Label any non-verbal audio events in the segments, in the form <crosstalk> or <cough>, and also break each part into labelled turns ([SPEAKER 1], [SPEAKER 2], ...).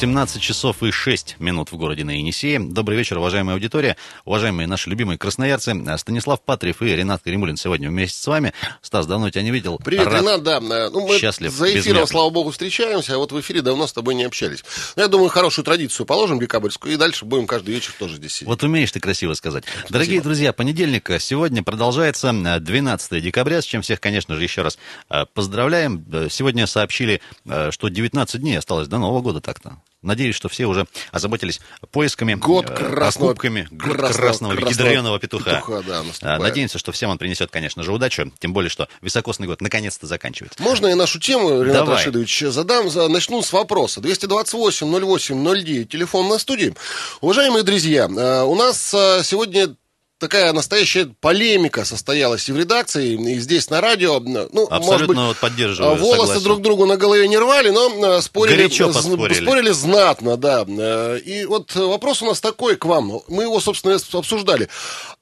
[SPEAKER 1] 17 часов и 6 минут в городе на Енисее. Добрый вечер, уважаемая аудитория, уважаемые наши любимые красноярцы. Станислав Патриев и Ренат Каримулин сегодня вместе с вами. Стас, давно тебя не видел.
[SPEAKER 2] Привет,
[SPEAKER 1] Рад,
[SPEAKER 2] Ренат, да. Ну, мы
[SPEAKER 1] счастлив,
[SPEAKER 2] за эфиром,
[SPEAKER 1] безмерно.
[SPEAKER 2] слава богу, встречаемся, а вот в эфире давно с тобой не общались. Но я думаю, хорошую традицию положим декабрьскую, и дальше будем каждый вечер тоже здесь сидеть.
[SPEAKER 1] Вот умеешь ты красиво сказать. Дорогие друзья, понедельник сегодня продолжается, э, 12 декабря, с чем всех, конечно же, еще раз э, поздравляем. Э, Сегодня сообщили, э, что 19 дней осталось до Нового года так-то. Надеюсь, что все уже озаботились поисками,
[SPEAKER 2] Год
[SPEAKER 1] э,
[SPEAKER 2] красного-
[SPEAKER 1] покупками г-
[SPEAKER 2] красного-
[SPEAKER 1] красного,
[SPEAKER 2] красного
[SPEAKER 1] ядреного петуха.
[SPEAKER 2] петуха, да, наступает.
[SPEAKER 1] Э, Надеемся, что всем он принесет, конечно же, удачу, тем более, что високосный год наконец-то заканчивается.
[SPEAKER 2] Можно я нашу тему, Ренат
[SPEAKER 1] Давай.
[SPEAKER 2] Рашидович, задам? За- Начну с вопроса. 228-08-09, телефон на студии. Уважаемые друзья, э, у нас э, сегодня такая настоящая полемика состоялась и в редакции, и здесь на радио. Ну, может
[SPEAKER 1] Абсолютно
[SPEAKER 2] быть,
[SPEAKER 1] вот поддерживаю,
[SPEAKER 2] э, волосы
[SPEAKER 1] согласен.
[SPEAKER 2] друг другу на голове не рвали, но э, спорили,
[SPEAKER 1] поспорили.
[SPEAKER 2] спорили знатно, да. Э, И вот вопрос у нас такой к вам. Мы его, собственно, обсуждали.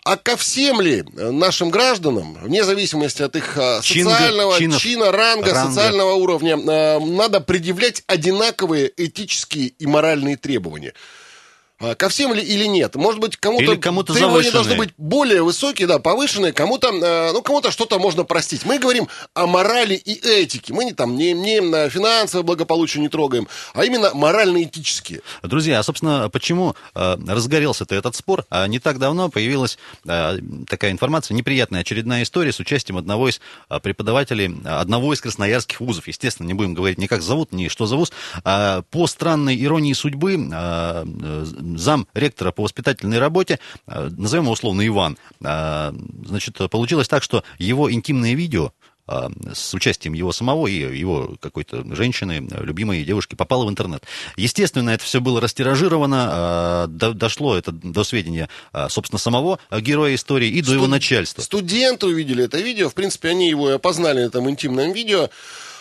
[SPEAKER 2] А ко всем ли нашим гражданам, вне зависимости от их социального
[SPEAKER 1] чинов,
[SPEAKER 2] чина, ранга,
[SPEAKER 1] ранга.
[SPEAKER 2] социального уровня, надо предъявлять одинаковые этические и моральные требования? А, Ко всем ли или нет? Может быть, кому-то,
[SPEAKER 1] кому-то
[SPEAKER 2] требования должны быть более высокие, да, повышенные, кому-то, э, ну, кому-то что-то можно простить. Мы говорим о морали и этике. Мы не там не, не э, финансовое благополучие не трогаем, а именно морально-этические.
[SPEAKER 1] Друзья, а, собственно, почему э, разгорелся-то этот спор? А не так давно появилась такая информация, неприятная очередная история с участием одного из преподавателей одного из красноярских вузов. Естественно, не будем говорить ни как зовут, ни что за вуз. По странной иронии судьбы, зам ректора по воспитательной работе, э, назовем его условно Иван, э, значит, получилось так, что его интимное видео а, с участием его самого и его какой-то женщины, э, любимой девушки, попало в интернет. Естественно, это все было растиражировано, до- дошло это до сведения, собственно, самого героя истории и до его
[SPEAKER 2] Студ-
[SPEAKER 1] начальства.
[SPEAKER 2] Студенты увидели это видео, в принципе, они его и опознали на этом интимном видео.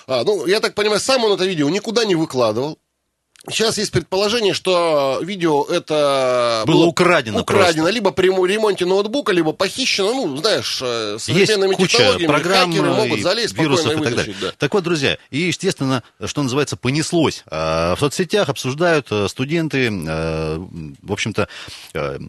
[SPEAKER 2] А, ну, я так понимаю, сам он это видео никуда не выкладывал. Сейчас есть предположение, что видео это
[SPEAKER 1] Было украдено
[SPEAKER 2] украдено
[SPEAKER 1] просто.
[SPEAKER 2] либо при мо- ремонте ноутбука, либо похищено. Ну, знаешь, э, современными
[SPEAKER 1] Есть куча
[SPEAKER 2] технологиями
[SPEAKER 1] программ
[SPEAKER 2] хакеры могут
[SPEAKER 1] и
[SPEAKER 2] залезть
[SPEAKER 1] вирусов
[SPEAKER 2] спокойно
[SPEAKER 1] и так далее.
[SPEAKER 2] да.
[SPEAKER 1] Так вот, друзья, и, естественно, что называется, понеслось. А, В соцсетях обсуждают э, студенты, э, в общем-то, э,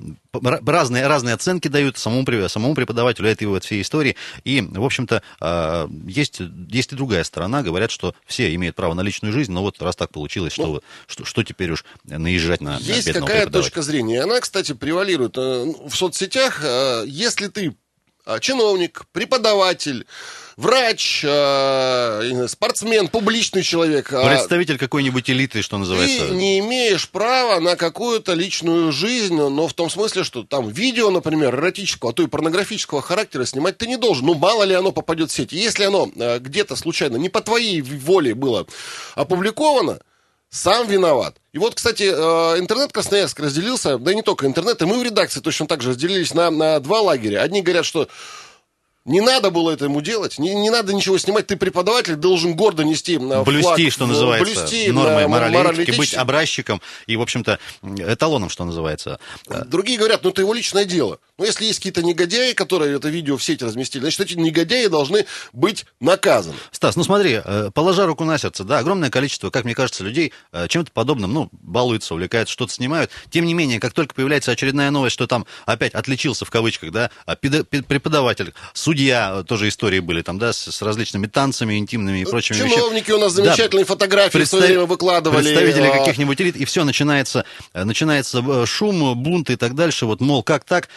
[SPEAKER 1] разные, разные оценки дают самому, самому преподавателю этой вот всей истории. И, в общем-то, э, есть, есть и другая сторона. Говорят, что все имеют право на личную жизнь, но вот раз так получилось, что,
[SPEAKER 2] Ну,
[SPEAKER 1] что, что теперь уж наезжать на, на
[SPEAKER 2] Есть
[SPEAKER 1] бедного
[SPEAKER 2] какая точка зрения. Она, кстати, превалирует э, в соцсетях. Э, Если ты э, чиновник, преподаватель, врач, спортсмен, публичный человек, а
[SPEAKER 1] Представитель какой-нибудь элиты, что называется.
[SPEAKER 2] ты не имеешь права на какую-то личную жизнь, но в том смысле, что там видео, например, эротического, а то и порнографического характера снимать ты не должен. Ну, мало ли оно попадет в сеть. Если оно где-то случайно не по твоей воле было опубликовано, сам виноват. И вот, кстати, э, интернет Красноярск разделился, да и не только интернет, и мы в редакции точно так же разделились на, на два лагеря. Одни говорят, что не надо было это ему делать, не, не надо ничего снимать, ты преподаватель, должен гордо нести э,
[SPEAKER 1] Блюсти,
[SPEAKER 2] флаг,
[SPEAKER 1] что
[SPEAKER 2] в-
[SPEAKER 1] называется,
[SPEAKER 2] блюсти,
[SPEAKER 1] нормой
[SPEAKER 2] э,
[SPEAKER 1] морали,
[SPEAKER 2] моральной
[SPEAKER 1] этики, быть образчиком и, в общем-то, эталоном, что называется.
[SPEAKER 2] Другие говорят, ну это его личное дело. Но если есть какие-то негодяи, которые это видео в сети разместили, значит, эти негодяи должны быть наказаны.
[SPEAKER 1] Стас, ну смотри, э, положа руку на сердце, да, огромное количество, как мне кажется, людей э, чем-то подобным, ну, балуются, увлекаются, что-то снимают. Тем не менее, как только появляется очередная новость, что там опять отличился в кавычках, да, а преподаватель, судья, э, тоже истории были там, да, с, с различными танцами интимными и прочими вещами.
[SPEAKER 2] Чиновники у нас
[SPEAKER 1] Да,
[SPEAKER 2] замечательные фотографии в свое
[SPEAKER 1] представ-
[SPEAKER 2] время выкладывали.
[SPEAKER 1] Представители
[SPEAKER 2] а,
[SPEAKER 1] каких-нибудь элит, и все, начинается, э, начинается шум, бунт и так дальше. Вот, мол, как так,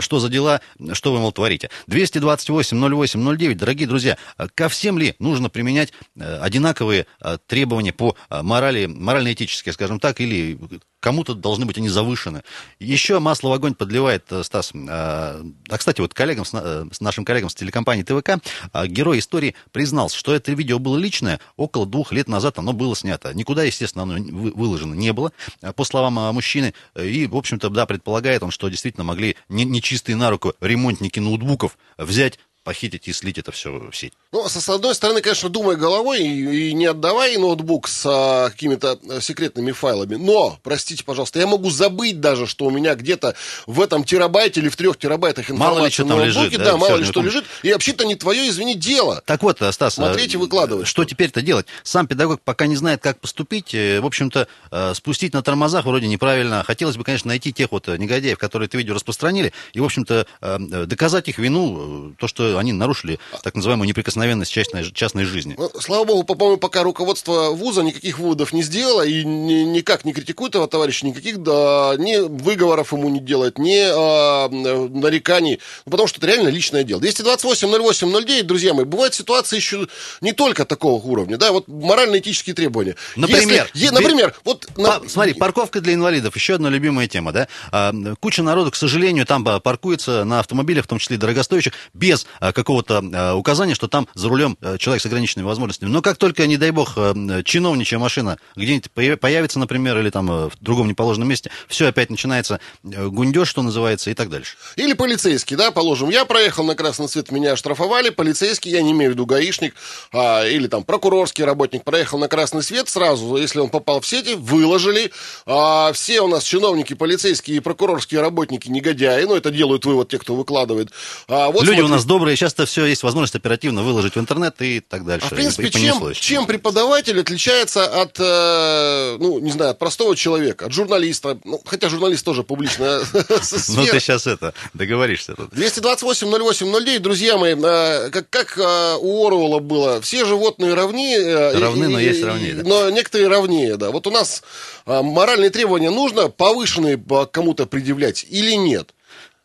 [SPEAKER 1] что за дела, что вы, мол, творите. 228-08-09, дорогие друзья, ко всем ли нужно применять одинаковые требования по морали, морально-этические, скажем так, или кому-то должны быть они завышены. Еще масло в огонь подливает э, Стас. э, А, кстати, вот коллегам, э, с нашим коллегам с телекомпании ТВК, э, герой истории признался, что это видео было личное, около двух лет назад оно было снято. Никуда, естественно, оно вы- выложено не было, по словам мужчины. И, в общем-то, да, предполагает он, что действительно могли не- нечистые на руку ремонтники ноутбуков взять похитить и слить это все в сеть.
[SPEAKER 2] Ну, с одной стороны, конечно, думай головой и, и не отдавай ноутбук с а, какими-то секретными файлами. Но, простите, пожалуйста, я могу забыть даже, что у меня где-то в этом терабайте или в трех терабайтах информации
[SPEAKER 1] мало ли что там ноутбуке, лежит,
[SPEAKER 2] да, да мало ли что лежит. И вообще-то не твое, извини, дело.
[SPEAKER 1] Так вот, Стас,
[SPEAKER 2] Смотрите, выкладывать.
[SPEAKER 1] Что теперь-то делать? Сам педагог пока не знает, как поступить. Э, в общем-то, э, спустить на тормозах вроде неправильно. Хотелось бы, конечно, найти тех вот негодяев, которые это видео распространили, и, в общем-то, э, доказать их вину, то, что они нарушили так называемую неприкосновенность частной, частной жизни.
[SPEAKER 2] Ну, слава богу, по-моему, пока руководство вуза никаких выводов не сделало и ни, никак не критикует этого товарища, никаких да, ни выговоров ему не делает, ни а, нареканий, ну, потому что это реально личное дело. 228 08 09, друзья мои, бывают ситуации еще не только такого уровня, да, вот морально-этические требования.
[SPEAKER 1] Например?
[SPEAKER 2] Если, например, вот...
[SPEAKER 1] По, смотри, парковка для инвалидов, еще одна любимая тема, да. А, куча народу, к сожалению, там паркуется на автомобилях, в том числе дорогостоящих, без а, какого-то а, указания, что там за рулем а, человек с ограниченными возможностями. Но как только, не дай бог, чиновничья машина где-нибудь появится, например, или там в другом неположенном месте, все опять начинается гундеж, что называется, и так дальше.
[SPEAKER 2] Или полицейский, да, положим, я проехал на красный свет, меня оштрафовали, полицейский, я не имею в виду гаишник, а, или там прокурорский работник проехал на красный свет сразу, если он попал в сети, выложили, а, все у нас чиновники, полицейские и прокурорские работники негодяи, ну, это делают вывод те, кто выкладывает.
[SPEAKER 1] А, вот Люди смотри. у нас добрые, часто все есть возможность оперативно выложить в интернет и так дальше.
[SPEAKER 2] А, в принципе, и, и чем, чем преподаватель отличается от, э, ну, не знаю, от простого человека, от журналиста, ну, хотя журналист тоже публичная <laughs>
[SPEAKER 1] Ну, ты сейчас это, договоришься тут.
[SPEAKER 2] 228 08 09, друзья мои, э, как, как э, у Оруэлла было, все животные равны.
[SPEAKER 1] Равны, но есть равнее.
[SPEAKER 2] Но некоторые равнее, да. Вот у нас моральные требования нужно повышенные кому-то предъявлять или нет?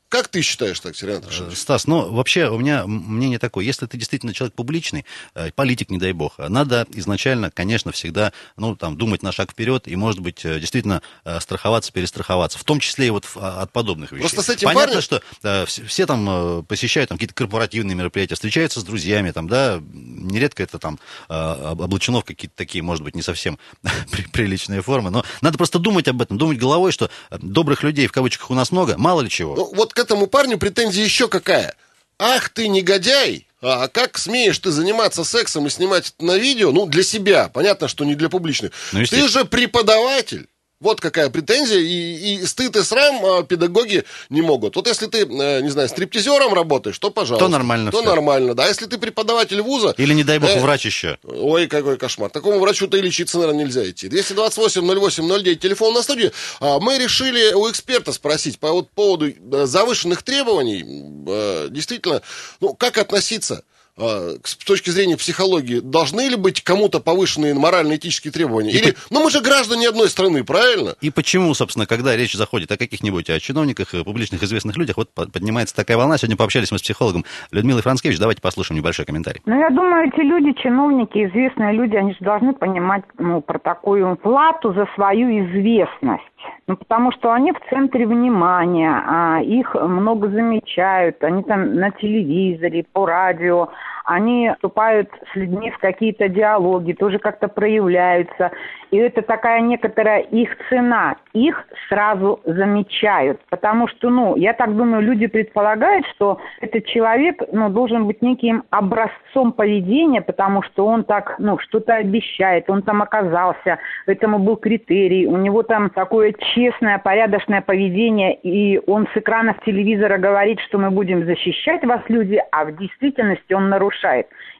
[SPEAKER 2] Как ты считаешь так, Сергей Анатольевич?
[SPEAKER 1] Стас, ну, вообще у меня мнение такое. Если ты действительно человек публичный, э, политик, не дай бог, надо изначально, конечно, всегда, ну, там, думать на шаг вперед и, может быть, э, действительно э, страховаться, перестраховаться. В том числе и вот а, от подобных вещей.
[SPEAKER 2] Просто с этим
[SPEAKER 1] Понятно,
[SPEAKER 2] парнем...
[SPEAKER 1] что э, все, все там посещают там, какие-то корпоративные мероприятия, встречаются с друзьями, там, да, нередко это там облачено в какие-то такие, может быть, не совсем <laughs> приличные формы, но надо просто думать об этом, думать головой, что добрых людей, в кавычках, у нас много, мало ли чего.
[SPEAKER 2] Ну, вот к этому парню претензия еще какая. Ах ты негодяй! А как смеешь ты заниматься сексом и снимать это на видео? Ну, для себя. Понятно, что не для публичных. Ну, ты же преподаватель. Вот какая претензия, и, и стыд и срам а, педагоги не могут. Вот если ты, э, не знаю, стриптизером работаешь, то пожалуйста.
[SPEAKER 1] То нормально
[SPEAKER 2] То
[SPEAKER 1] все.
[SPEAKER 2] нормально, да. Если ты преподаватель вуза...
[SPEAKER 1] Или, не дай бог, э, врач еще.
[SPEAKER 2] Ой, какой кошмар. Такому врачу-то и лечиться, наверное, нельзя идти. 228-08-09, телефон на студии. А, мы решили у эксперта спросить по вот поводу э, завышенных требований. Э, действительно, ну, как относиться с точки зрения психологии, должны ли быть кому-то повышенные морально-этические требования? Или, по... ну мы же граждане одной страны, правильно?
[SPEAKER 1] И почему, собственно, когда речь заходит о каких-нибудь о чиновниках, публичных известных людях, вот поднимается такая волна. Сегодня пообщались мы с психологом Людмилой Францкевич. Давайте послушаем небольшой комментарий.
[SPEAKER 3] Ну, я думаю, эти люди, чиновники, известные люди, они же должны понимать ну, про такую плату за свою известность. Ну, потому что они в центре внимания, а их много замечают, они там на телевизоре, по радио, они вступают с людьми в какие-то диалоги, тоже как-то проявляются. И это такая некоторая их цена. Их сразу замечают. Потому что, ну, я так думаю, люди предполагают, что этот человек, ну, должен быть неким образцом поведения, потому что он так, ну, что-то обещает, он там оказался, этому был критерий, у него там такое честное, порядочное поведение, и он с экранов телевизора говорит, что мы будем защищать вас, люди, а в действительности он нарушает.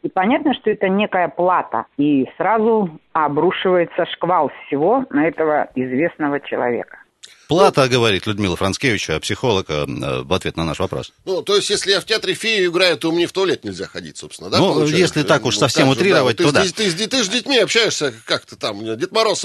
[SPEAKER 3] И понятно, что это некая плата. И сразу обрушивается шквал всего на этого известного человека.
[SPEAKER 1] Плата, говорит Людмила Францкевич, а психолог, э, в ответ на наш вопрос.
[SPEAKER 2] Ну, то есть, если я в театре фею играю, то мне в туалет нельзя ходить, собственно, да?
[SPEAKER 1] Ну, получается? если так уж ну, совсем же, утрировать,
[SPEAKER 2] да.
[SPEAKER 1] то
[SPEAKER 2] ты,
[SPEAKER 1] да.
[SPEAKER 2] Ты, ты, ты, с детьми общаешься, как то там, Дед Мороз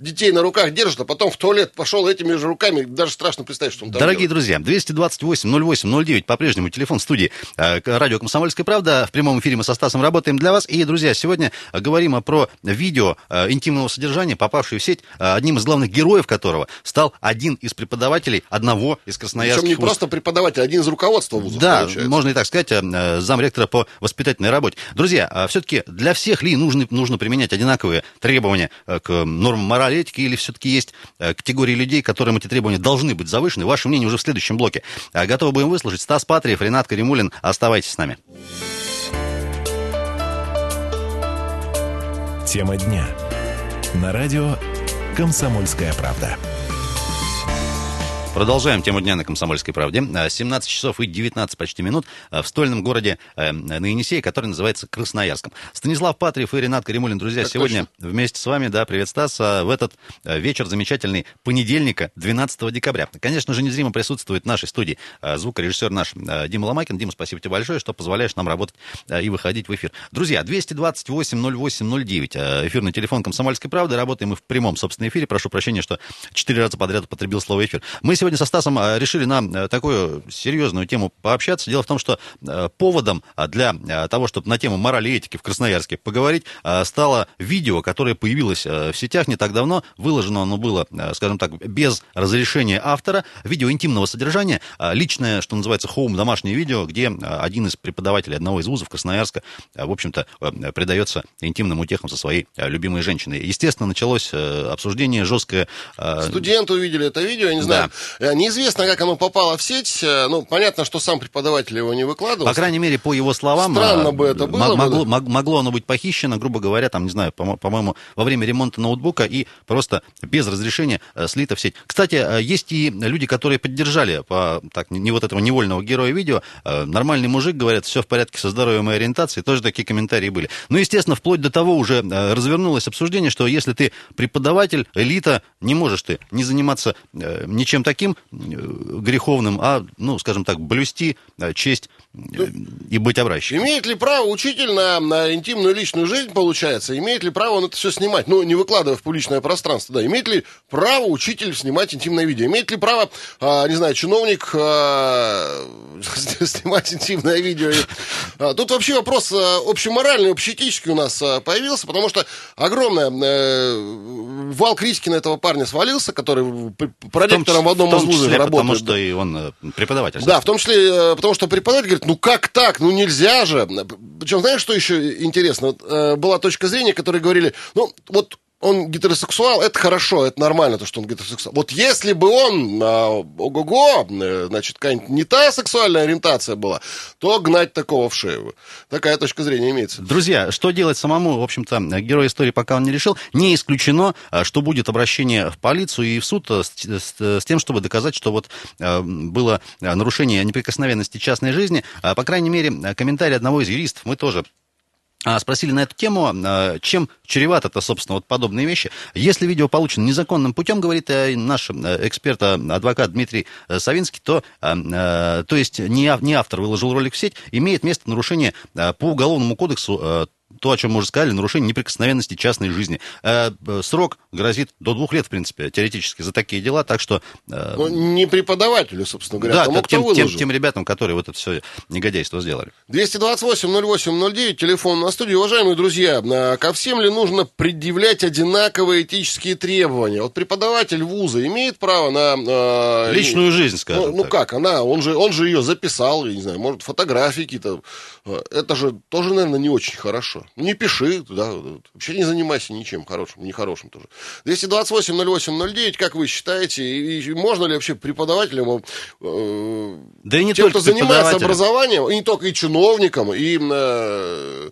[SPEAKER 2] детей на руках держит, а потом в туалет пошел этими же руками, даже страшно представить, что он там
[SPEAKER 1] Дорогие
[SPEAKER 2] делает.
[SPEAKER 1] друзья, 228 08 09, по-прежнему телефон студии э, радио «Комсомольская правда». В прямом эфире мы со Стасом работаем для вас. И, друзья, сегодня говорим про видео э, интимного содержания, попавшее в сеть, одним из главных героев которого стал один один из преподавателей одного из красноярских
[SPEAKER 2] Причем не просто преподаватель, один из руководства вузов,
[SPEAKER 1] Да,
[SPEAKER 2] получается.
[SPEAKER 1] можно и так сказать, э, замректора по воспитательной работе. Друзья, все-таки для всех ли нужно, нужно применять одинаковые требования э, к нормам морали этики, или все-таки есть э, категории людей, которым эти требования должны быть завышены? Ваше мнение уже в следующем блоке. Э, Готовы будем выслушать. Стас Патриев, Ренат Каримулин. Оставайтесь с нами.
[SPEAKER 4] Тема дня. На радио «Комсомольская правда».
[SPEAKER 1] Продолжаем тему дня на «Комсомольской правде». Э, 17 часов и 19 почти минут э, в стольном городе э, на Енисее, который называется Красноярском. Станислав Патриев и Ренат Каримулин, друзья,
[SPEAKER 2] Так
[SPEAKER 1] сегодня вместе с вами, да, привет, Стас, а в этот вечер замечательный понедельника, 12 декабря. Конечно же, незримо присутствует в нашей студии звукорежиссер наш Дима Ломакин. Дима, спасибо тебе большое, что позволяешь нам работать и выходить в эфир. Друзья, 228-08-09, э, эфирный телефон «Комсомольской правды». Работаем мы в прямом, собственно, эфире. Прошу прощения, что четыре раза подряд употребил слово «эфир». Мы сегодня со Стасом э, решили на э, такую серьезную тему пообщаться. Дело в том, что э, поводом э, для того, чтобы на тему морали и этики в Красноярске поговорить, стало видео, которое появилось в сетях не так давно. Выложено оно было, скажем так, без разрешения автора. Видео интимного содержания. Личное, что называется, хоум, домашнее видео, где один из преподавателей одного из вузов Красноярска, в общем-то, предается интимным утехам со своей любимой женщиной. Естественно, началось обсуждение жесткое.
[SPEAKER 2] Студенты увидели это видео, я не знаю. Э, Неизвестно, как оно попало в сеть. Э, Ну, понятно, что сам преподаватель его не выкладывал.
[SPEAKER 1] По крайней мере, по его словам,
[SPEAKER 2] Странно бы это было
[SPEAKER 1] мо-
[SPEAKER 2] бы,
[SPEAKER 1] могло,
[SPEAKER 2] да.
[SPEAKER 1] могло оно быть похищено, грубо говоря, там, не знаю, по- по-моему, во время ремонта ноутбука и просто без разрешения э, слито в сеть. Кстати, э, есть и люди, которые поддержали по, так, не, вот этого невольного героя видео. Э, Нормальный мужик, говорят, все в порядке со здоровьем и ориентацией. Тоже такие комментарии были. Ну, естественно, вплоть до того уже э, развернулось обсуждение, что если ты преподаватель, элита, не можешь ты не заниматься э, ничем таким э, греховным, а, ну, скажем так, блюсти э, честь э, и быть образчиком.
[SPEAKER 2] Имеет ли право учитель на, на интимную личную жизнь, получается, имеет ли право он это все снимать, ну, не выкладывая в публичное пространство, да, имеет ли право учитель снимать интимное видео, имеет ли право, а, не знаю, чиновник а, <laughs> снимать интимное видео. А, тут вообще вопрос а, общеморальный, общеэтический у нас а, появился, потому что огромная э, вал критики на этого парня свалился, который п- проректором в одном
[SPEAKER 1] в том
[SPEAKER 2] из вузов работает.
[SPEAKER 1] потому что и он э, преподаватель.
[SPEAKER 2] Да, в том числе, э, потому что преподаватель говорит, ну как так, ну нельзя же. Причем, знаешь, что еще интересно? Вот, э, была точка зрения, которые говорили, ну вот он гетеросексуал, это хорошо, это нормально, то, что он гетеросексуал. Вот если бы он, а, ого-го, э, значит, какая-нибудь не та сексуальная ориентация была, то гнать такого в шею. Такая точка зрения имеется.
[SPEAKER 1] Друзья, что делать самому, в общем-то, герой истории пока он не решил. Не исключено, э, что будет обращение в полицию и в суд э, с, с- с тем, чтобы доказать, что вот э, было э, нарушение неприкосновенности частной жизни. А, По крайней мере, комментарий одного из юристов мы тоже а, спросили на эту тему, а, чем чревато это, собственно, вот подобные вещи. Если видео получено незаконным путем, говорит э, наш э, эксперт, э, адвокат Дмитрий э, Савинский, то, то есть не, ав- не автор выложил ролик в сеть, имеет место нарушение по Уголовному кодексу то, о чем мы уже сказали, нарушение неприкосновенности частной жизни. Э, э, Срок грозит до двух лет, в принципе, теоретически за такие дела, так что... э,
[SPEAKER 2] Ну, не преподавателю, собственно говоря,
[SPEAKER 1] да,
[SPEAKER 2] а тому,
[SPEAKER 1] как
[SPEAKER 2] кто
[SPEAKER 1] тем, тем, тем ребятам, которые вот это все негодяйство сделали.
[SPEAKER 2] 228-08-09, телефон на студии. Уважаемые друзья, а, ко всем ли нужно предъявлять одинаковые этические требования? Вот преподаватель вуза имеет право на... а,
[SPEAKER 1] Личную жизнь,
[SPEAKER 2] Ну,
[SPEAKER 1] скажем
[SPEAKER 2] ну
[SPEAKER 1] так.
[SPEAKER 2] как, она, он же, он же ее записал, я не знаю, может, фотографии какие-то. Это же тоже, наверное, не очень хорошо. Не пиши, да, вообще не занимайся ничем хорошим, нехорошим тоже. 228-08-09, как вы считаете, и, и можно ли вообще преподавателям, э,
[SPEAKER 1] Да и не
[SPEAKER 2] тем,
[SPEAKER 1] только
[SPEAKER 2] кто занимается образованием, и не только и чиновникам, и, э,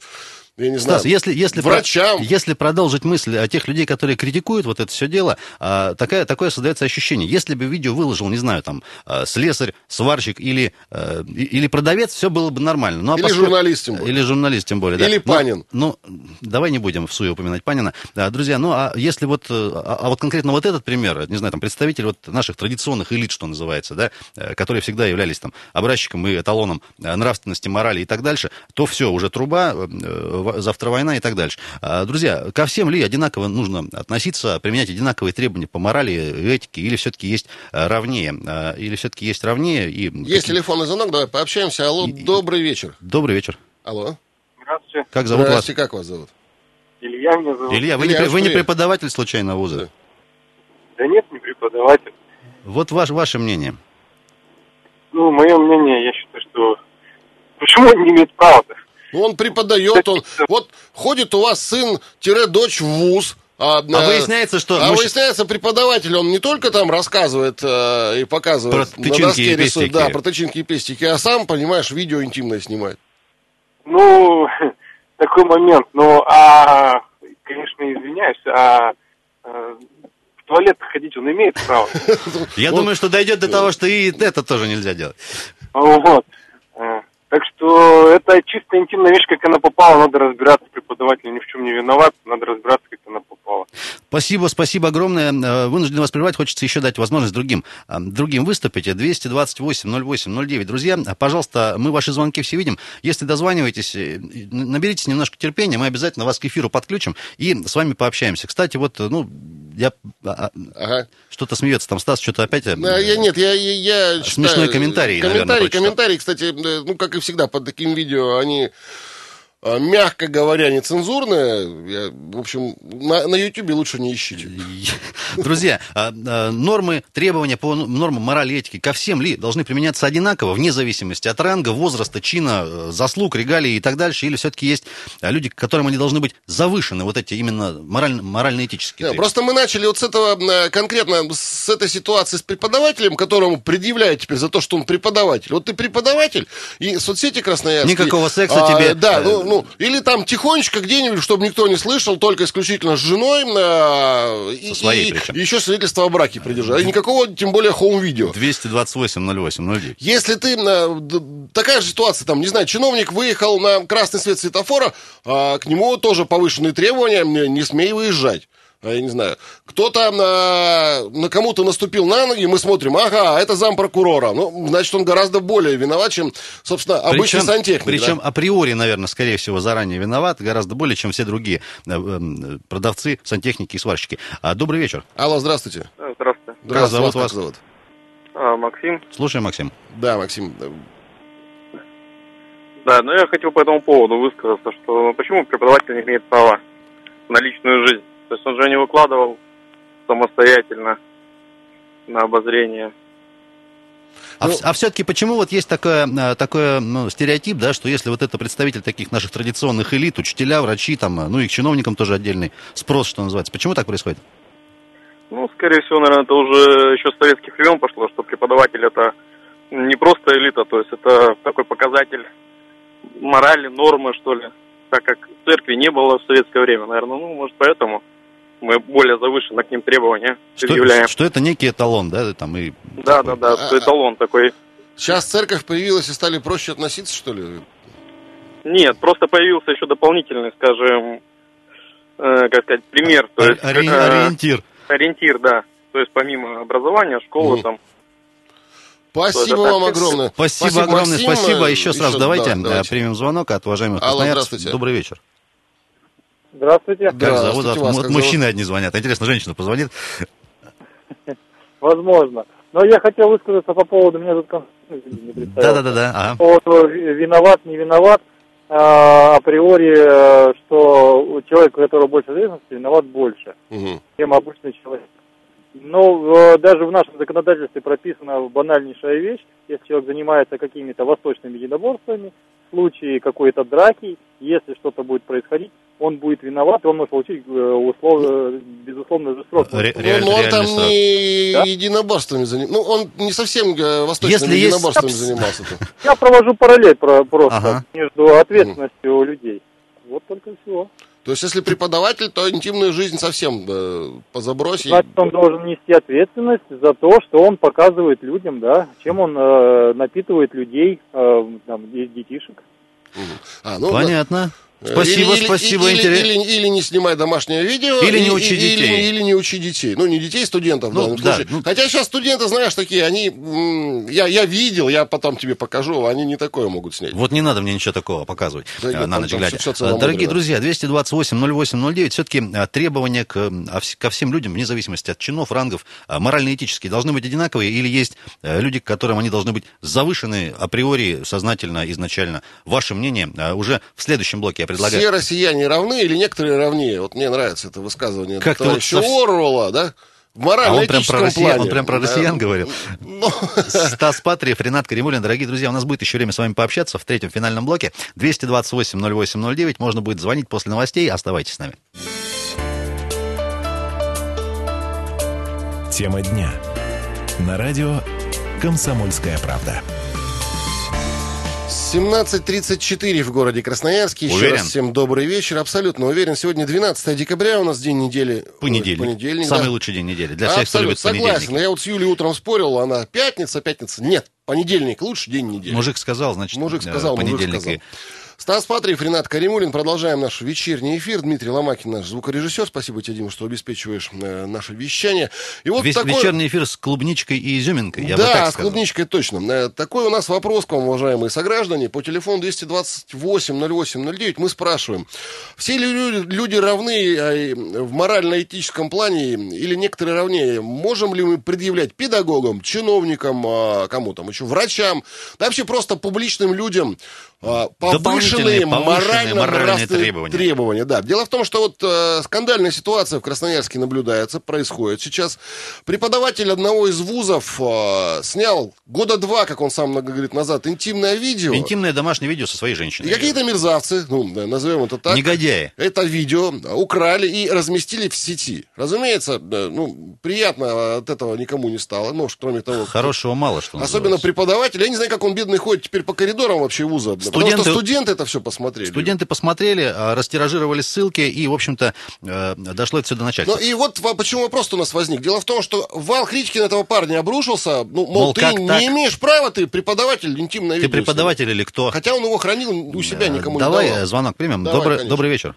[SPEAKER 2] я не знаю,
[SPEAKER 1] Стас, если, если, про-
[SPEAKER 2] врачам.
[SPEAKER 1] если продолжить мысль о тех людей, которые критикуют вот это все дело, а, такая, такое создается ощущение. Если бы видео выложил, не знаю, там, а, слесарь, сварщик или, а, или продавец, все было бы нормально. Ну, а
[SPEAKER 2] Или
[SPEAKER 1] поскольку-
[SPEAKER 2] журналист, тем более.
[SPEAKER 1] Или журналист, тем более, да.
[SPEAKER 2] Или
[SPEAKER 1] Но-
[SPEAKER 2] Панин.
[SPEAKER 1] Ну, давай не будем в суе упоминать Панина. Да, друзья, ну, а если вот, а, а вот конкретно вот этот пример, не знаю, там, представитель вот наших традиционных элит, что называется, да, э, которые всегда являлись там образчиком и эталоном э, нравственности, морали и так дальше, то все, уже труба, в- завтра война и так дальше. А, Друзья, ко всем ли одинаково нужно относиться, применять одинаковые требования по морали, этике, или все-таки есть э, равнее, э, или все-таки есть равнее и...
[SPEAKER 2] Есть телефонный звонок, давай пообщаемся. Алло, добрый вечер.
[SPEAKER 1] Добрый вечер.
[SPEAKER 2] Алло.
[SPEAKER 5] Здравствуйте,
[SPEAKER 1] Как зовут вас?
[SPEAKER 2] Здрасте, как вас зовут?
[SPEAKER 5] Илья меня зовут.
[SPEAKER 1] Илья, вы, не,
[SPEAKER 2] Илья,
[SPEAKER 1] пре- вы не преподаватель случайно вуза?
[SPEAKER 2] Да.
[SPEAKER 5] Да нет, не преподаватель.
[SPEAKER 1] Вот ваш, ваше мнение.
[SPEAKER 5] Ну, мое мнение, я считаю, что... Почему он не имеет права-то?
[SPEAKER 2] Ну, он преподает, он... Вот ходит у вас сын-дочь в ВУЗ, а,
[SPEAKER 1] А выясняется, что...
[SPEAKER 2] А
[SPEAKER 1] ну,
[SPEAKER 2] выясняется, преподаватель, он не только там рассказывает э, и показывает
[SPEAKER 1] Про тычинки и
[SPEAKER 2] рисует,
[SPEAKER 1] пестики.
[SPEAKER 2] да, про тычинки и пестики, а сам, понимаешь, видео интимное снимает.
[SPEAKER 5] Ну, <laughs> такой момент. Ну, а, конечно, извиняюсь, а, а в туалет ходить он имеет право. <laughs>
[SPEAKER 1] Я
[SPEAKER 2] Вот.
[SPEAKER 1] думаю, что дойдет до того, что и это тоже нельзя делать.
[SPEAKER 5] Вот. Так что это чисто интимная вещь, как она попала, надо разбираться. Преподаватель ни в чем не виноват, надо разбираться.
[SPEAKER 1] Спасибо, спасибо огромное. Э, Вынужден вас прервать. Хочется еще дать возможность другим, э, другим выступить. 228-08-09. Друзья, пожалуйста, мы ваши звонки все видим. Если дозваниваетесь, э, наберитесь немножко терпения, мы обязательно вас к эфиру подключим и с вами пообщаемся. Кстати, вот, ну, я... а, а,
[SPEAKER 2] Ага.
[SPEAKER 1] Что-то смеется там, Стас, что-то опять...
[SPEAKER 2] Да, я, нет, я, я, я
[SPEAKER 1] Смешной
[SPEAKER 2] читаю-
[SPEAKER 1] комментарий, наверное,
[SPEAKER 2] Комментарий,
[SPEAKER 1] прочитал.
[SPEAKER 2] комментарий, кстати, ну, как и всегда, под таким видео они, мягко говоря, нецензурные. Я, в общем, на, на Ютубе лучше не ищите.
[SPEAKER 1] Друзья, а, а, нормы, требования по нормам морали и этики ко всем ли должны применяться одинаково, вне зависимости от ранга, возраста, чина, заслуг, регалий и так дальше? Или все-таки есть а, люди, к которым они должны быть завышены, вот эти именно морально- морально-этические
[SPEAKER 2] Да, просто мы начали вот с этого, э, конкретно с этой ситуации с преподавателем, которому предъявляют теперь за то, что он преподаватель. Вот ты преподаватель, и соцсети красноярские...
[SPEAKER 1] Никакого секса
[SPEAKER 2] а,
[SPEAKER 1] тебе,
[SPEAKER 2] Да,
[SPEAKER 1] э,
[SPEAKER 2] ну, ну, или там тихонечко где-нибудь, чтобы никто не слышал, только исключительно с женой. а, и,
[SPEAKER 1] Со своей
[SPEAKER 2] и
[SPEAKER 1] причем.
[SPEAKER 2] еще свидетельство о браке придержать. И никакого, тем более, хоум-видео.
[SPEAKER 1] 228-08-09.
[SPEAKER 2] Если ты, э, такая же ситуация, там, не знаю, чиновник выехал на красный свет светофора, а к нему тоже повышенные требования, не смей выезжать. А, Я не знаю, кто-то на, на кому-то наступил на ноги, мы смотрим, ага, это зампрокурора. Ну, значит, он гораздо более виноват, чем, собственно, обычный
[SPEAKER 1] Причем,
[SPEAKER 2] сантехник.
[SPEAKER 1] причем
[SPEAKER 2] да.
[SPEAKER 1] априори, наверное, скорее всего, заранее виноват, гораздо более, чем все другие э, э, продавцы, сантехники и сварщики. А, добрый вечер.
[SPEAKER 2] Алло, здравствуйте.
[SPEAKER 5] Здравствуйте.
[SPEAKER 2] Здравствуйте,
[SPEAKER 1] зовут
[SPEAKER 2] как
[SPEAKER 1] вас?
[SPEAKER 2] зовут?
[SPEAKER 5] А, Максим.
[SPEAKER 1] Слушаем, Максим.
[SPEAKER 2] Да, Максим. э,
[SPEAKER 5] Да, но я хотел по этому поводу высказаться, что ну, почему преподаватель не имеет права на личную жизнь? То есть он же не выкладывал самостоятельно на обозрение.
[SPEAKER 1] А,
[SPEAKER 2] Ну-
[SPEAKER 1] а все-таки почему вот есть такое, э, такое ну, стереотип, да, что если вот это представитель таких наших традиционных элит, учителя, врачи, там, э, ну и к чиновникам тоже отдельный спрос, что называется. Почему так происходит?
[SPEAKER 5] Ну, скорее всего, наверное, это уже еще с советских времен пошло, что преподаватель это не просто элита, то есть это такой показатель морали, нормы, что ли. Так как церкви не было в советское время, наверное, ну, может, поэтому мы более завышенно к ним требования
[SPEAKER 1] Что,
[SPEAKER 5] предъявляем.
[SPEAKER 1] что это некий эталон, да, там и...
[SPEAKER 5] Да, да, да,
[SPEAKER 2] А-
[SPEAKER 5] эталон такой.
[SPEAKER 2] Сейчас церковь появилась и стали проще относиться, что ли?
[SPEAKER 5] Нет, просто появился еще дополнительный, скажем, э, как сказать, пример, то есть
[SPEAKER 1] Ори-
[SPEAKER 5] э,
[SPEAKER 1] ориентир.
[SPEAKER 5] ориентир, да. То есть помимо образования, школы
[SPEAKER 2] Мгм.
[SPEAKER 5] там.
[SPEAKER 2] Спасибо вам
[SPEAKER 5] так.
[SPEAKER 2] огромное.
[SPEAKER 1] Спасибо, огромное,
[SPEAKER 2] Максим.
[SPEAKER 1] спасибо.
[SPEAKER 2] Э,
[SPEAKER 1] Еще сразу давайте,
[SPEAKER 2] да,
[SPEAKER 1] э,
[SPEAKER 2] давайте.
[SPEAKER 1] примем звонок от уважаемых
[SPEAKER 2] Алло,
[SPEAKER 1] красноярцев.
[SPEAKER 2] здравствуйте.
[SPEAKER 1] Добрый вечер.
[SPEAKER 6] Здравствуйте.
[SPEAKER 1] Как
[SPEAKER 2] Да,
[SPEAKER 1] зовут
[SPEAKER 2] здравствуйте
[SPEAKER 1] вас? Вот
[SPEAKER 2] как
[SPEAKER 1] мужчины одни звонят. Интересно, женщина позвонит. <laughs>
[SPEAKER 6] Возможно. Но я хотел высказаться по поводу, меня тут Константин не.
[SPEAKER 1] Да-да-да. Ага.
[SPEAKER 6] По поводу виноват, не виноват. А, априори, э, что у человека, у которого больше ответственности, виноват больше,
[SPEAKER 2] Мгм.
[SPEAKER 6] чем обычный человек. Но э, даже в нашем законодательстве прописана банальнейшая вещь. Если человек занимается какими-то восточными единоборствами, в случае какой-то драки, если что-то будет происходить, он будет виноват, и он может получить э, услов- безусловно же срок.
[SPEAKER 1] Ре-
[SPEAKER 2] Ну,
[SPEAKER 1] реально-
[SPEAKER 2] но он там
[SPEAKER 1] срок.
[SPEAKER 2] не
[SPEAKER 6] Да?
[SPEAKER 2] единоборствами занимался. Ну, он не совсем э, восточными
[SPEAKER 1] Если есть-
[SPEAKER 2] единоборствами занимался-то. <laughs>
[SPEAKER 6] Я провожу параллель про- просто
[SPEAKER 1] Ага.
[SPEAKER 6] между ответственностью людей. Вот только всего.
[SPEAKER 2] То есть, если преподаватель, то интимную жизнь совсем э, позабрось. и-
[SPEAKER 6] Значит, он должен нести ответственность за то, что он показывает людям, да, чем он э, напитывает людей, э, там, детишек.
[SPEAKER 2] А, ну,
[SPEAKER 1] Понятно.
[SPEAKER 2] да.
[SPEAKER 1] Спасибо,
[SPEAKER 2] Или- или-
[SPEAKER 1] спасибо.
[SPEAKER 2] Или,
[SPEAKER 1] интерес-
[SPEAKER 2] или- или не снимай домашнее видео.
[SPEAKER 1] Или не учи
[SPEAKER 2] и-
[SPEAKER 1] детей.
[SPEAKER 2] Или, или не учи детей. Ну, не детей, студентов в
[SPEAKER 1] Ну,
[SPEAKER 2] данном
[SPEAKER 1] да,
[SPEAKER 2] случае.
[SPEAKER 1] ну-
[SPEAKER 2] Хотя сейчас студенты, знаешь, такие, они... Я, я видел, я потом тебе покажу, они не такое могут снять.
[SPEAKER 1] Вот не надо мне ничего такого показывать
[SPEAKER 2] Да
[SPEAKER 1] э, на
[SPEAKER 2] там-
[SPEAKER 1] ночь
[SPEAKER 2] там
[SPEAKER 1] глядя. Э. Дорогие друзья, 228-08-09, все-таки требования к, а ко всем людям, вне зависимости от чинов, рангов, э, морально-этические, должны быть одинаковые или есть э, люди, к которым они должны быть завышены априори, сознательно, изначально? Ваше мнение э, уже в следующем блоке я предлагаю.
[SPEAKER 2] Все россияне равны или некоторые равнее? Вот мне нравится это высказывание
[SPEAKER 1] Как-то
[SPEAKER 2] товарища
[SPEAKER 1] вот совс-
[SPEAKER 2] Орвелла, да? в морально-этическом
[SPEAKER 1] А он прям про
[SPEAKER 2] плане.
[SPEAKER 1] россиян- он прям про
[SPEAKER 2] Да.
[SPEAKER 1] россиян говорил.
[SPEAKER 2] Ну, <laughs>
[SPEAKER 1] Стас Патриев, Ренат Каримулин. Дорогие друзья, у нас будет еще время с вами пообщаться в третьем финальном блоке. 228-08-09. Можно будет звонить после новостей. Оставайтесь с нами.
[SPEAKER 4] Тема дня. На радио «Комсомольская правда».
[SPEAKER 2] 17.34 в городе Красноярске. Еще
[SPEAKER 1] Уверен?
[SPEAKER 2] раз всем добрый вечер. Абсолютно уверен. Сегодня 12 декабря, у нас день недели.
[SPEAKER 1] Понедельник.
[SPEAKER 2] Ой, Понедельник,
[SPEAKER 1] Самый
[SPEAKER 2] да.
[SPEAKER 1] лучший день недели. Для всех, кто
[SPEAKER 2] Абсолютно
[SPEAKER 1] любит
[SPEAKER 2] согласен.
[SPEAKER 1] понедельник.
[SPEAKER 2] Я вот с Юлей утром спорил, она пятница, пятница. Нет, понедельник лучший день недели.
[SPEAKER 1] Мужик сказал, значит,
[SPEAKER 2] Мужик
[SPEAKER 1] э,
[SPEAKER 2] сказал, мужик
[SPEAKER 1] понедельник.
[SPEAKER 2] сказал. Стас Патриев, Ренат Каримулин. Продолжаем наш вечерний эфир. Дмитрий Ломакин, наш звукорежиссер. Спасибо тебе, Дима, что обеспечиваешь э, наше вещание. И вот
[SPEAKER 1] Весь
[SPEAKER 2] такой...
[SPEAKER 1] вечерний эфир с клубничкой и изюминкой, я бы
[SPEAKER 2] да,
[SPEAKER 1] так
[SPEAKER 2] с
[SPEAKER 1] сказал.
[SPEAKER 2] клубничкой точно. Э, Такой у нас вопрос к вам, уважаемые сограждане. По телефону 228-08-09 мы спрашиваем. Все ли люди, равны э, в морально-этическом плане или некоторые равнее? Можем ли мы предъявлять педагогам, чиновникам, а, кому там еще, врачам, да вообще просто публичным людям повышенные
[SPEAKER 1] Дополнительные, повышенные моральные
[SPEAKER 2] морально-нравственные
[SPEAKER 1] требования.
[SPEAKER 2] требования. Да. Дело в том, что вот э, скандальная ситуация в Красноярске наблюдается, происходит сейчас. Преподаватель одного из вузов э, снял года два, как он сам много говорит, назад, интимное видео.
[SPEAKER 1] Интимное домашнее видео со своей женщиной.
[SPEAKER 2] И какие-то мерзавцы, ну, да, назовем это так.
[SPEAKER 1] Негодяи.
[SPEAKER 2] Это видео украли и разместили в сети. Разумеется, да, ну, приятно от этого никому не стало. Ну, кроме того,
[SPEAKER 1] Хорошего мало, что
[SPEAKER 2] Особенно
[SPEAKER 1] называется.
[SPEAKER 2] преподаватель. Я не знаю, как он бедный ходит теперь по коридорам вообще вуза. Потому что
[SPEAKER 1] Студенты-
[SPEAKER 2] студенты это все посмотрели.
[SPEAKER 1] Студенты посмотрели, а, растиражировали ссылки, и, в общем-то, э, дошло это все до начальства.
[SPEAKER 2] Ну и вот во- почему вопрос у нас возник. Дело в том, что вал критики на этого парня обрушился. Ну, мол,
[SPEAKER 1] Мол,
[SPEAKER 2] ты
[SPEAKER 1] как
[SPEAKER 2] не
[SPEAKER 1] так?
[SPEAKER 2] имеешь права, ты преподаватель интимное
[SPEAKER 1] Ты преподаватель или кто?
[SPEAKER 2] Хотя он его хранил у себя, никому
[SPEAKER 1] Давай
[SPEAKER 2] не давал.
[SPEAKER 1] э, звонок примем.
[SPEAKER 2] Давай,
[SPEAKER 1] добрый, добрый вечер.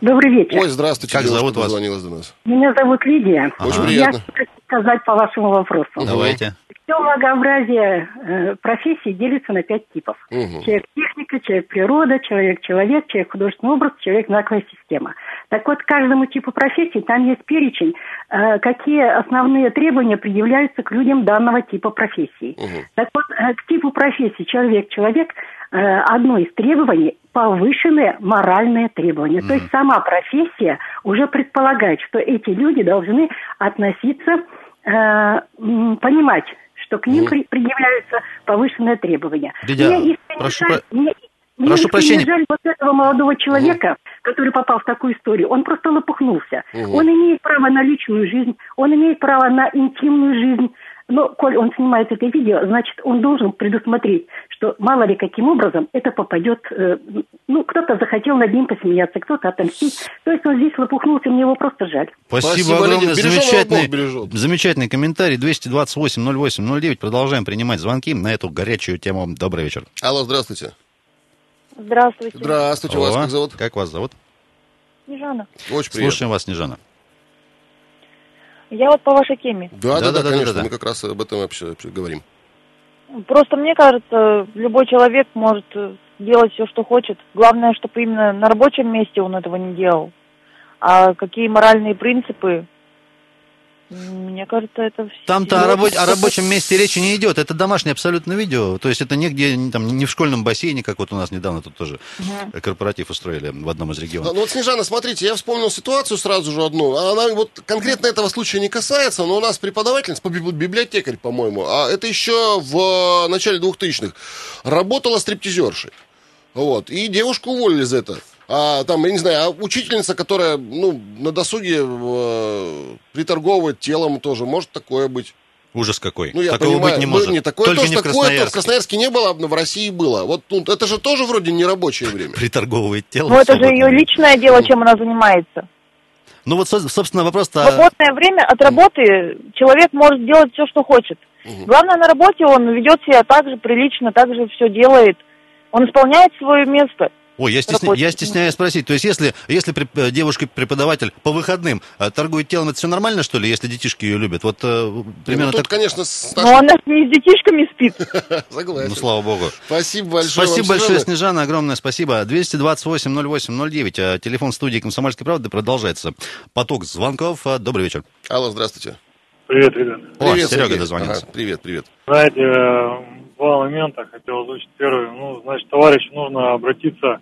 [SPEAKER 7] Добрый вечер.
[SPEAKER 2] Ой, здравствуйте,
[SPEAKER 1] Как зовут вас?
[SPEAKER 2] до нас.
[SPEAKER 7] Меня зовут Лидия.
[SPEAKER 2] Очень
[SPEAKER 1] Ага.
[SPEAKER 2] приятно.
[SPEAKER 7] Я хочу сказать по вашему вопросу.
[SPEAKER 1] Давайте.
[SPEAKER 7] Все многообразие э, профессий делится на пять типов.
[SPEAKER 2] Мгм.
[SPEAKER 7] Человек-техника, человек-природа, человек-человек, человек-художественный образ, человек-знаковая система. Так вот, к каждому типу профессии там есть перечень, э, какие основные требования предъявляются к людям данного типа профессии.
[SPEAKER 2] Мгм.
[SPEAKER 7] Так вот, э, к типу профессии человек-человек э, одно из требований – повышенные моральные требования. То есть сама профессия уже предполагает, что эти люди должны относиться, понимать, что к ним при- предъявляются повышенные требования.
[SPEAKER 1] Лидия,
[SPEAKER 7] Мне искренне
[SPEAKER 1] прошу
[SPEAKER 7] жаль-
[SPEAKER 1] про-
[SPEAKER 7] мне- мне
[SPEAKER 1] прошу
[SPEAKER 7] искренне
[SPEAKER 1] прощения.
[SPEAKER 7] жаль вот этого молодого человека, который попал в такую историю. Он просто лопухнулся.
[SPEAKER 2] Мгм.
[SPEAKER 7] Он имеет право на личную жизнь, он имеет право на интимную жизнь. Но, коль он снимает это видео, значит, он должен предусмотреть, что мало ли каким образом это попадет... э, ну, кто-то захотел над ним посмеяться, кто-то отомстить. То есть он здесь лопухнулся, мне его просто жаль.
[SPEAKER 1] Спасибо,
[SPEAKER 2] Спасибо,
[SPEAKER 1] огромное. Замечательный,
[SPEAKER 2] Бог
[SPEAKER 1] замечательный комментарий. 228-08-09. Продолжаем принимать звонки на эту горячую тему. Добрый вечер.
[SPEAKER 2] Алло, здравствуйте.
[SPEAKER 8] Здравствуйте.
[SPEAKER 2] Здравствуйте, вас
[SPEAKER 1] О,
[SPEAKER 2] как зовут?
[SPEAKER 1] Как вас зовут?
[SPEAKER 8] Снежана.
[SPEAKER 2] Очень приятно.
[SPEAKER 1] Слушаем вас, Снежана.
[SPEAKER 8] Я вот по вашей теме.
[SPEAKER 2] Да, да, да,
[SPEAKER 1] Да-да-да-да-да.
[SPEAKER 2] конечно, мы как раз об этом вообще вообще говорим.
[SPEAKER 8] Просто мне кажется, любой человек может э, делать все, что хочет. Главное, чтобы именно на рабочем месте он этого не делал. А какие моральные принципы, мне кажется, это все...
[SPEAKER 1] Там-то о, рабо- о рабочем месте речи не идет. Это домашнее абсолютно видео. То есть это нигде, не- там, не в школьном бассейне, как вот у нас недавно тут тоже корпоратив устроили в одном из
[SPEAKER 2] Да,
[SPEAKER 1] регионов.
[SPEAKER 2] Ну вот, Снежана, смотрите, я вспомнил ситуацию сразу же одну. Она вот конкретно этого случая не касается, но у нас преподавательница, библи- библиотекарь, по-моему, а это еще в э, начале 2000-х, работала стриптизершей. Вот, и девушку уволили за это. А там, я не знаю, а учительница, которая, ну, на досуге э, приторговывает телом тоже, может такое быть.
[SPEAKER 1] Ужас какой.
[SPEAKER 2] Ну, я
[SPEAKER 1] Такого
[SPEAKER 2] понимаю,
[SPEAKER 1] быть не
[SPEAKER 2] ну,
[SPEAKER 1] может.
[SPEAKER 2] не такое
[SPEAKER 1] Только
[SPEAKER 2] тоже,
[SPEAKER 1] не в
[SPEAKER 2] такое то в
[SPEAKER 1] Красноярске.
[SPEAKER 2] Красноярске не было, но в России было. Вот ну, это же тоже вроде не рабочее время.
[SPEAKER 1] Приторговывает тело.
[SPEAKER 8] Ну, это же ее личное дело, чем она занимается.
[SPEAKER 1] Ну вот, со- собственно, вопрос-то...
[SPEAKER 8] свободное время от работы человек может делать все, что хочет. Главное, на работе он ведет себя так же прилично, так же все делает. Он исполняет свое место.
[SPEAKER 1] Ой, я, стесня- я стесняюсь спросить, то есть если, если преп- э, девушка-преподаватель по выходным э, торгует телом, это все нормально, что ли, если детишки ее любят? Вот э, примерно
[SPEAKER 2] Ну, тут,
[SPEAKER 1] так...
[SPEAKER 2] конечно, с
[SPEAKER 8] Но она с не с детишками спит. <laughs>
[SPEAKER 2] Согласен.
[SPEAKER 1] Ну, слава богу.
[SPEAKER 2] Спасибо большое.
[SPEAKER 1] Спасибо
[SPEAKER 2] вам,
[SPEAKER 1] большое,
[SPEAKER 2] Снежана.
[SPEAKER 1] Снежана, огромное спасибо. 228-08-09, а телефон студии «Комсомольской правды» продолжается. Поток звонков. Добрый вечер.
[SPEAKER 2] Алло, здравствуйте.
[SPEAKER 6] Привет, ребят.
[SPEAKER 1] О,
[SPEAKER 2] Привет,
[SPEAKER 1] Серега
[SPEAKER 2] Сергей.
[SPEAKER 1] дозвонился.
[SPEAKER 2] Ага, привет, привет.
[SPEAKER 6] Знаете, два момента хотел озвучить. Первый, ну, значит, товарищу нужно обратиться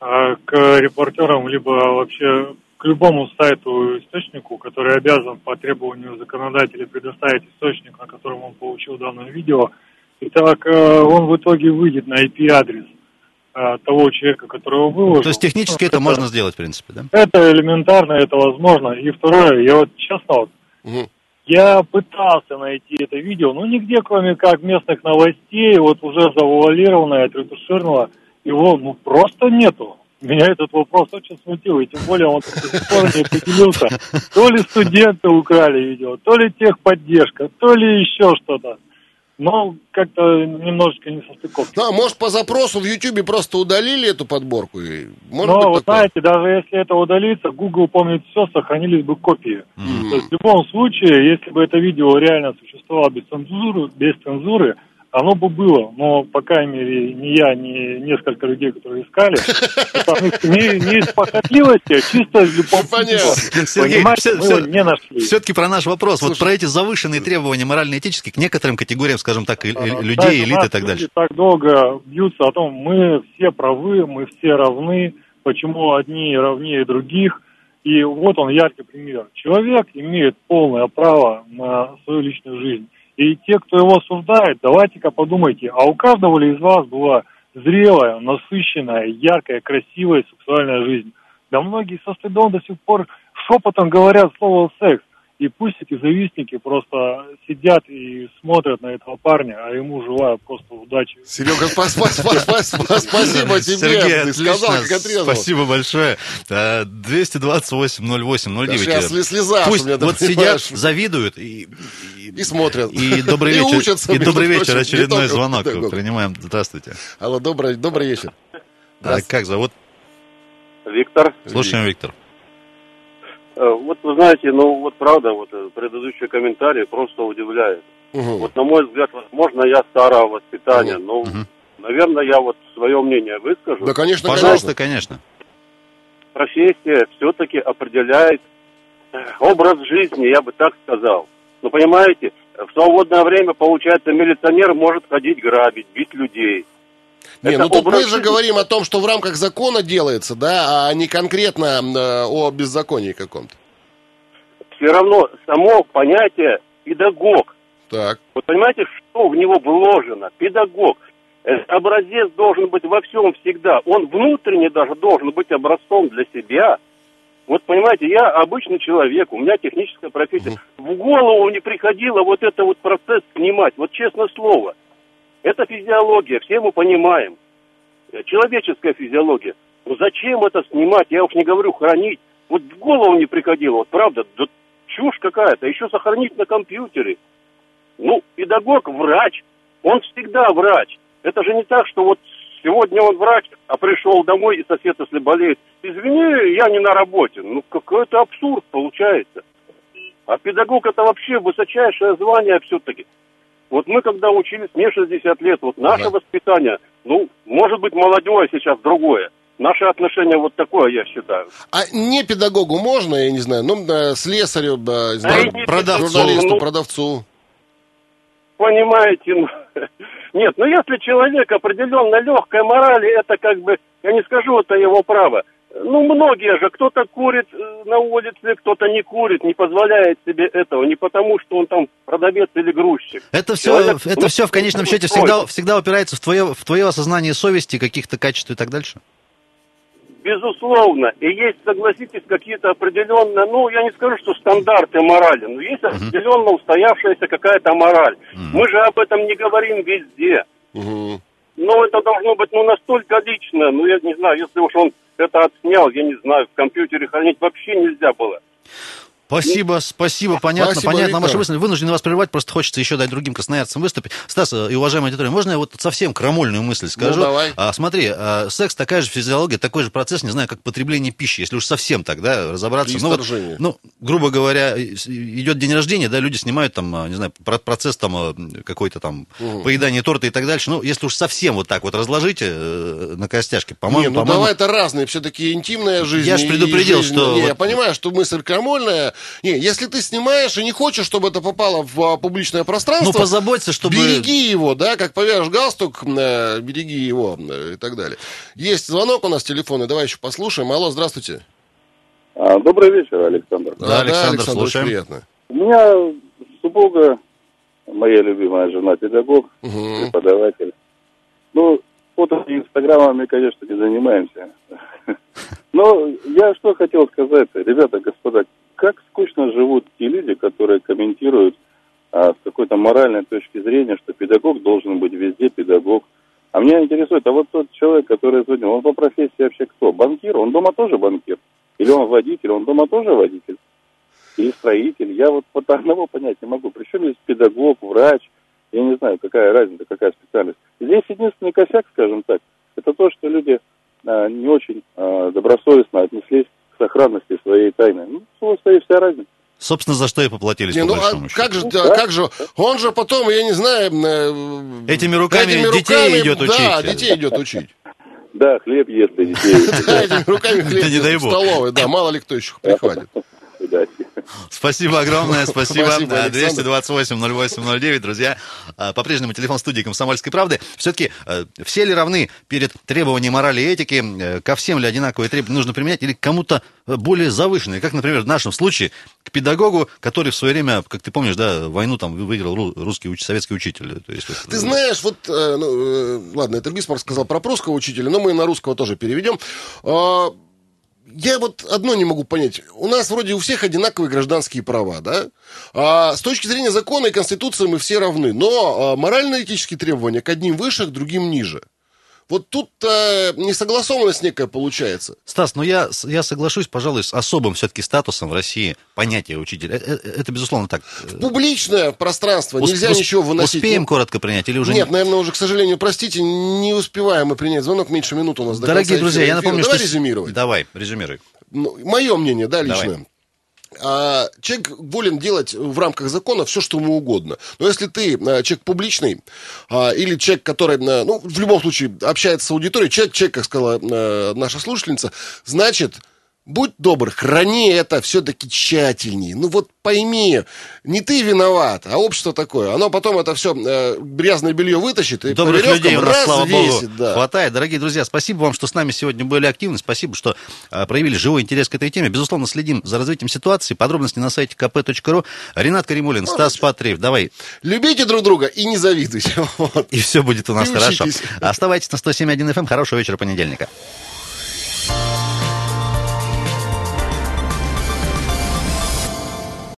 [SPEAKER 6] э, к репортерам, либо вообще к любому сайту источнику, который обязан по требованию законодателя предоставить источник, на котором он получил данное видео, и так э, он в итоге выйдет на IP-адрес э, того человека, который его выложил.
[SPEAKER 1] То есть технически
[SPEAKER 6] Ну,
[SPEAKER 1] это можно сделать, в принципе, да?
[SPEAKER 6] Это элементарно, это возможно. И второе, я вот честно, вот,
[SPEAKER 2] Мгм.
[SPEAKER 6] Я пытался найти это видео, но нигде, кроме как местных новостей, вот уже завуалированное, отретушированного, его ну просто нету. Меня этот вопрос очень смутил, и тем более он до сих пор не определился. То ли студенты украли видео, то ли техподдержка, то ли еще что-то. Но как-то немножечко не состыковки.
[SPEAKER 2] Ну, а может, по запросу в Ютьюбе просто удалили эту подборку? И Может
[SPEAKER 6] Но,
[SPEAKER 2] быть
[SPEAKER 6] вы
[SPEAKER 2] такое?
[SPEAKER 6] знаете, даже если это удалится, Google помнит все, сохранились бы копии.
[SPEAKER 2] М.
[SPEAKER 6] То есть в любом случае, если бы это видео реально существовало без цензуры, без цензуры, оно бы было. Но, по крайней мере, ни я, ни несколько людей, которые искали, <laughs> не, не из похотливости, а чисто из любопытства.
[SPEAKER 2] Понятно.
[SPEAKER 1] Сергей,
[SPEAKER 6] мы
[SPEAKER 1] всё-
[SPEAKER 6] его не нашли.
[SPEAKER 1] Все-таки про наш вопрос. Вот
[SPEAKER 2] Слушай.
[SPEAKER 1] про эти завышенные требования морально-этические к некоторым категориям, скажем так, людей,
[SPEAKER 6] знаете, у
[SPEAKER 1] элит и так дальше.
[SPEAKER 6] так долго бьются о том, мы все правы, мы все равны, почему одни равнее других. И вот он яркий пример. Человек имеет полное право на свою личную жизнь. И те, кто его осуждает, давайте-ка подумайте, а у каждого ли из вас была зрелая, насыщенная, яркая, красивая сексуальная жизнь? Да многие со стыдом до сих пор шепотом говорят слово «секс». И пусть эти завистники просто сидят и смотрят на этого парня, а ему желаю просто удачи.
[SPEAKER 2] Серега, спа- спа- спа- спа- спа- спасибо тебе.
[SPEAKER 1] Сергей,
[SPEAKER 2] Ты сказал,
[SPEAKER 1] отлично.
[SPEAKER 2] как отрезал.
[SPEAKER 1] Спасибо большое. Э, 228 08
[SPEAKER 2] Да
[SPEAKER 1] 09.
[SPEAKER 2] сейчас слеза,
[SPEAKER 1] Пусть вот сидят, завидуют и,
[SPEAKER 2] И смотрят.
[SPEAKER 1] И добрый <laughs>
[SPEAKER 2] И
[SPEAKER 1] вечер.
[SPEAKER 2] учатся,
[SPEAKER 1] и добрый вечер.
[SPEAKER 2] прочим,
[SPEAKER 1] Очередной
[SPEAKER 2] только
[SPEAKER 1] звонок.
[SPEAKER 2] педагог.
[SPEAKER 1] Принимаем. Здравствуйте.
[SPEAKER 2] Алло, добрый, добрый вечер.
[SPEAKER 1] А как зовут?
[SPEAKER 9] Виктор.
[SPEAKER 1] Слушаем, Виктор.
[SPEAKER 9] Э, Вот вы знаете, ну вот правда, вот э, предыдущий комментарий просто удивляет.
[SPEAKER 2] Мгм.
[SPEAKER 9] Вот на мой взгляд, возможно, я старого воспитания, но,
[SPEAKER 1] Мгм.
[SPEAKER 9] наверное, я вот свое мнение выскажу.
[SPEAKER 2] Да, конечно,
[SPEAKER 1] Пожалуйста,
[SPEAKER 2] конечно.
[SPEAKER 9] Профессия все-таки определяет э, образ жизни, я бы так сказал. Ну, понимаете, в свободное время, получается, милиционер может ходить грабить, бить людей.
[SPEAKER 2] Не,
[SPEAKER 9] Это
[SPEAKER 2] ну тут мы же
[SPEAKER 9] жизни.
[SPEAKER 2] говорим о том, что в рамках закона делается, да, а не конкретно э, о беззаконии каком-то.
[SPEAKER 9] Все равно само понятие педагог
[SPEAKER 2] Так.
[SPEAKER 9] Вот понимаете, что в него вложено? Педагог. Э, Образец должен быть во всем всегда. Он внутренне даже должен быть образцом для себя. Вот понимаете, я обычный человек, у меня техническая профессия. В голову не приходило вот это вот процесс снимать. Вот честное слово. Это физиология, все мы понимаем. Э, Человеческая физиология. Ну зачем это снимать? Я уж не говорю хранить. Вот в голову не приходило. Вот правда, да чушь какая-то. Еще сохранить на компьютере. Ну, педагог, врач, он всегда врач. Это же не так, что вот сегодня он врач, а пришел домой, и сосед, если болеет, извини, я не на работе. Ну, какой-то абсурд получается. А педагог это вообще высочайшее звание все-таки. Вот мы когда учились, мне 60 лет, вот наше
[SPEAKER 2] Ага.
[SPEAKER 9] воспитание, ну, может быть, молодое сейчас другое. Наше отношение вот такое, я считаю.
[SPEAKER 2] А не педагогу можно, я не знаю, ну, слесарю, да,
[SPEAKER 9] Да
[SPEAKER 1] продавцу.
[SPEAKER 2] журналисту,
[SPEAKER 9] Ну,
[SPEAKER 2] продавцу.
[SPEAKER 9] Понимаете, ну, <laughs> нет, ну если человек определенно легкой морали, это как бы, я не скажу, это его право. Ну, многие же, кто-то курит э, на улице, кто-то не курит, не позволяет себе этого, не потому, что он там продавец или грузчик.
[SPEAKER 1] Это все,
[SPEAKER 9] Человек-
[SPEAKER 1] это все в конечном счете всегда, всегда упирается в твое, в твое осознание совести, каких-то качеств и так дальше.
[SPEAKER 9] Безусловно. И есть, согласитесь, какие-то определенные, ну, я не скажу, что стандарты морали, но есть определенно устоявшаяся какая-то мораль. Мы же об этом не говорим везде.
[SPEAKER 2] Мгм.
[SPEAKER 9] Но это должно быть, ну, настолько личное, ну, я не знаю, если уж он это отснял, я не знаю, в компьютере хранить вообще нельзя было.
[SPEAKER 1] Спасибо, спасибо, понятно,
[SPEAKER 2] Спасибо,
[SPEAKER 1] понятно.
[SPEAKER 2] Виктор.
[SPEAKER 1] Ваша мысль вынужден вас прерывать, просто хочется еще дать другим красноярцам выступить. Стас э, и уважаемая аудитория, можно я вот совсем крамольную мысль скажу?
[SPEAKER 2] Ну, давай.
[SPEAKER 1] А, смотри, а, секс такая же физиология, такой же процесс, не знаю, как потребление пищи, если уж совсем так, да, разобраться. Ну, вот, ну, грубо говоря, идет день рождения, да, люди снимают там, а, не знаю, про- процесс там какой-то там поедания торта и так дальше. Ну, если уж совсем вот так вот разложите э, на костяшки,
[SPEAKER 2] Не,
[SPEAKER 1] по-моему,
[SPEAKER 2] ну
[SPEAKER 1] по-моему,
[SPEAKER 2] давай это разные, все-таки интимная жизнь.
[SPEAKER 1] Я ж
[SPEAKER 2] и
[SPEAKER 1] предупредил,
[SPEAKER 2] жизнь-
[SPEAKER 1] что
[SPEAKER 2] Не, я
[SPEAKER 1] вот-
[SPEAKER 2] понимаю, что мысль крамольная. Не, если ты снимаешь и не хочешь, чтобы это попало в а, публичное пространство,
[SPEAKER 1] ну, позаботься, чтобы...
[SPEAKER 2] береги его, да, как повяжешь галстук, э, береги его э, и так далее. Есть звонок у нас телефонный, давай еще послушаем. Алло, здравствуйте.
[SPEAKER 10] А, добрый вечер, Александр.
[SPEAKER 1] Да, Александр,
[SPEAKER 2] очень
[SPEAKER 1] слушаем.
[SPEAKER 2] приятно.
[SPEAKER 10] У меня супруга, моя любимая жена, педагог,
[SPEAKER 2] Мгм.
[SPEAKER 10] преподаватель. Ну, фото и инстаграмами, конечно, не занимаемся. <laughs> Но я что хотел сказать, ребята, господа, как скучно живут те люди, которые комментируют а, с какой-то моральной точки зрения, что педагог должен быть везде педагог. А меня интересует, а вот тот человек, который звонил, он по профессии вообще кто? Банкир? Он дома тоже банкир? Или он водитель? Он дома тоже водитель? Или строитель? Я вот вот одного понять не могу. Причем здесь педагог, врач, я не знаю, какая разница, какая специальность. Здесь единственный косяк, скажем так, это то, что люди а, не очень а, добросовестно отнеслись сохранности своей тайны. Ну, собственно, и вся разница.
[SPEAKER 1] Собственно, за что и поплатились,
[SPEAKER 2] Не,
[SPEAKER 1] по
[SPEAKER 2] ну
[SPEAKER 1] большому
[SPEAKER 2] а
[SPEAKER 1] счету.
[SPEAKER 2] как же,
[SPEAKER 10] Ну,
[SPEAKER 2] да,
[SPEAKER 10] да.
[SPEAKER 2] как же, он же потом, я не знаю, э,
[SPEAKER 1] Этими руками детей идет
[SPEAKER 2] Да,
[SPEAKER 1] учить.
[SPEAKER 2] детей идет учить.
[SPEAKER 10] Да, хлеб ест для детей. <laughs>
[SPEAKER 2] Да, этими руками хлеб
[SPEAKER 1] Да не
[SPEAKER 2] ест в столовой, да, мало ли кто еще прихватит.
[SPEAKER 1] Спасибо огромное, спасибо.
[SPEAKER 2] Спасибо,
[SPEAKER 1] А,
[SPEAKER 2] Александр.
[SPEAKER 1] 228-08-09, друзья. А, По-прежнему телефон студии «Комсомольской правды». Все-таки все ли равны перед требованием морали и этики? Э, Ко всем ли одинаковые требования нужно применять или кому-то э, более завышенные? Как, например, в нашем случае к педагогу, который в свое время, как ты помнишь, да, войну там выиграл ру- русский советский учитель. То есть, вот,
[SPEAKER 2] Ты знаешь, вот, э, ну, э, ладно, это Бисмарк сказал про прусского учителя, но мы на русского тоже переведем. Я вот одно не могу понять. У нас вроде у всех одинаковые гражданские права, да? А с точки зрения закона и конституции мы все равны. Но а, морально-этические требования к одним выше, к другим ниже. Вот тут э, несогласованность некая получается.
[SPEAKER 1] Стас, ну я, я соглашусь, пожалуй, с особым все-таки статусом в России понятия учителя. Э, э, Это, безусловно, так. Э,
[SPEAKER 2] Публичное пространство,
[SPEAKER 1] ус-
[SPEAKER 2] нельзя
[SPEAKER 1] ус-
[SPEAKER 2] ничего выносить.
[SPEAKER 1] Успеем
[SPEAKER 2] Ну,
[SPEAKER 1] коротко принять или уже
[SPEAKER 2] Нет,
[SPEAKER 1] не?
[SPEAKER 2] наверное, уже, к сожалению, простите, не успеваем мы принять звонок, меньше минуты у нас до
[SPEAKER 1] Дорогие
[SPEAKER 2] конца
[SPEAKER 1] друзья, я напомню,
[SPEAKER 2] Давай
[SPEAKER 1] что... с-
[SPEAKER 2] резюмировать.
[SPEAKER 1] Давай, резюмируй.
[SPEAKER 2] Мое мнение, да,
[SPEAKER 1] Давай.
[SPEAKER 2] А, человек волен делать в рамках закона все, что ему угодно. Но если ты а, человек публичный а, или человек, который, а, ну, в любом случае общается с аудиторией, человек, человек, как сказала а, наша слушательница, значит, будь добр, храни это все-таки тщательнее. Ну вот пойми, не ты виноват, а общество такое. Оно потом это все грязное белье вытащит и
[SPEAKER 1] Добрых
[SPEAKER 2] по
[SPEAKER 1] людей у нас, слава богу,
[SPEAKER 2] да.
[SPEAKER 1] хватает. Дорогие друзья, спасибо вам, что с нами сегодня были активны. Спасибо, что а, проявили живой интерес к этой теме. Безусловно, следим за развитием ситуации. Подробности на сайте kp.ru. Ренат Каримулин, Стас Патриев. Давай,
[SPEAKER 2] Любите друг друга и не завидуйте. <laughs> Вот.
[SPEAKER 1] и все будет у нас
[SPEAKER 2] И
[SPEAKER 1] хорошо.
[SPEAKER 2] учитесь.
[SPEAKER 1] Оставайтесь на 107.1 FM. Хорошего вечера понедельника.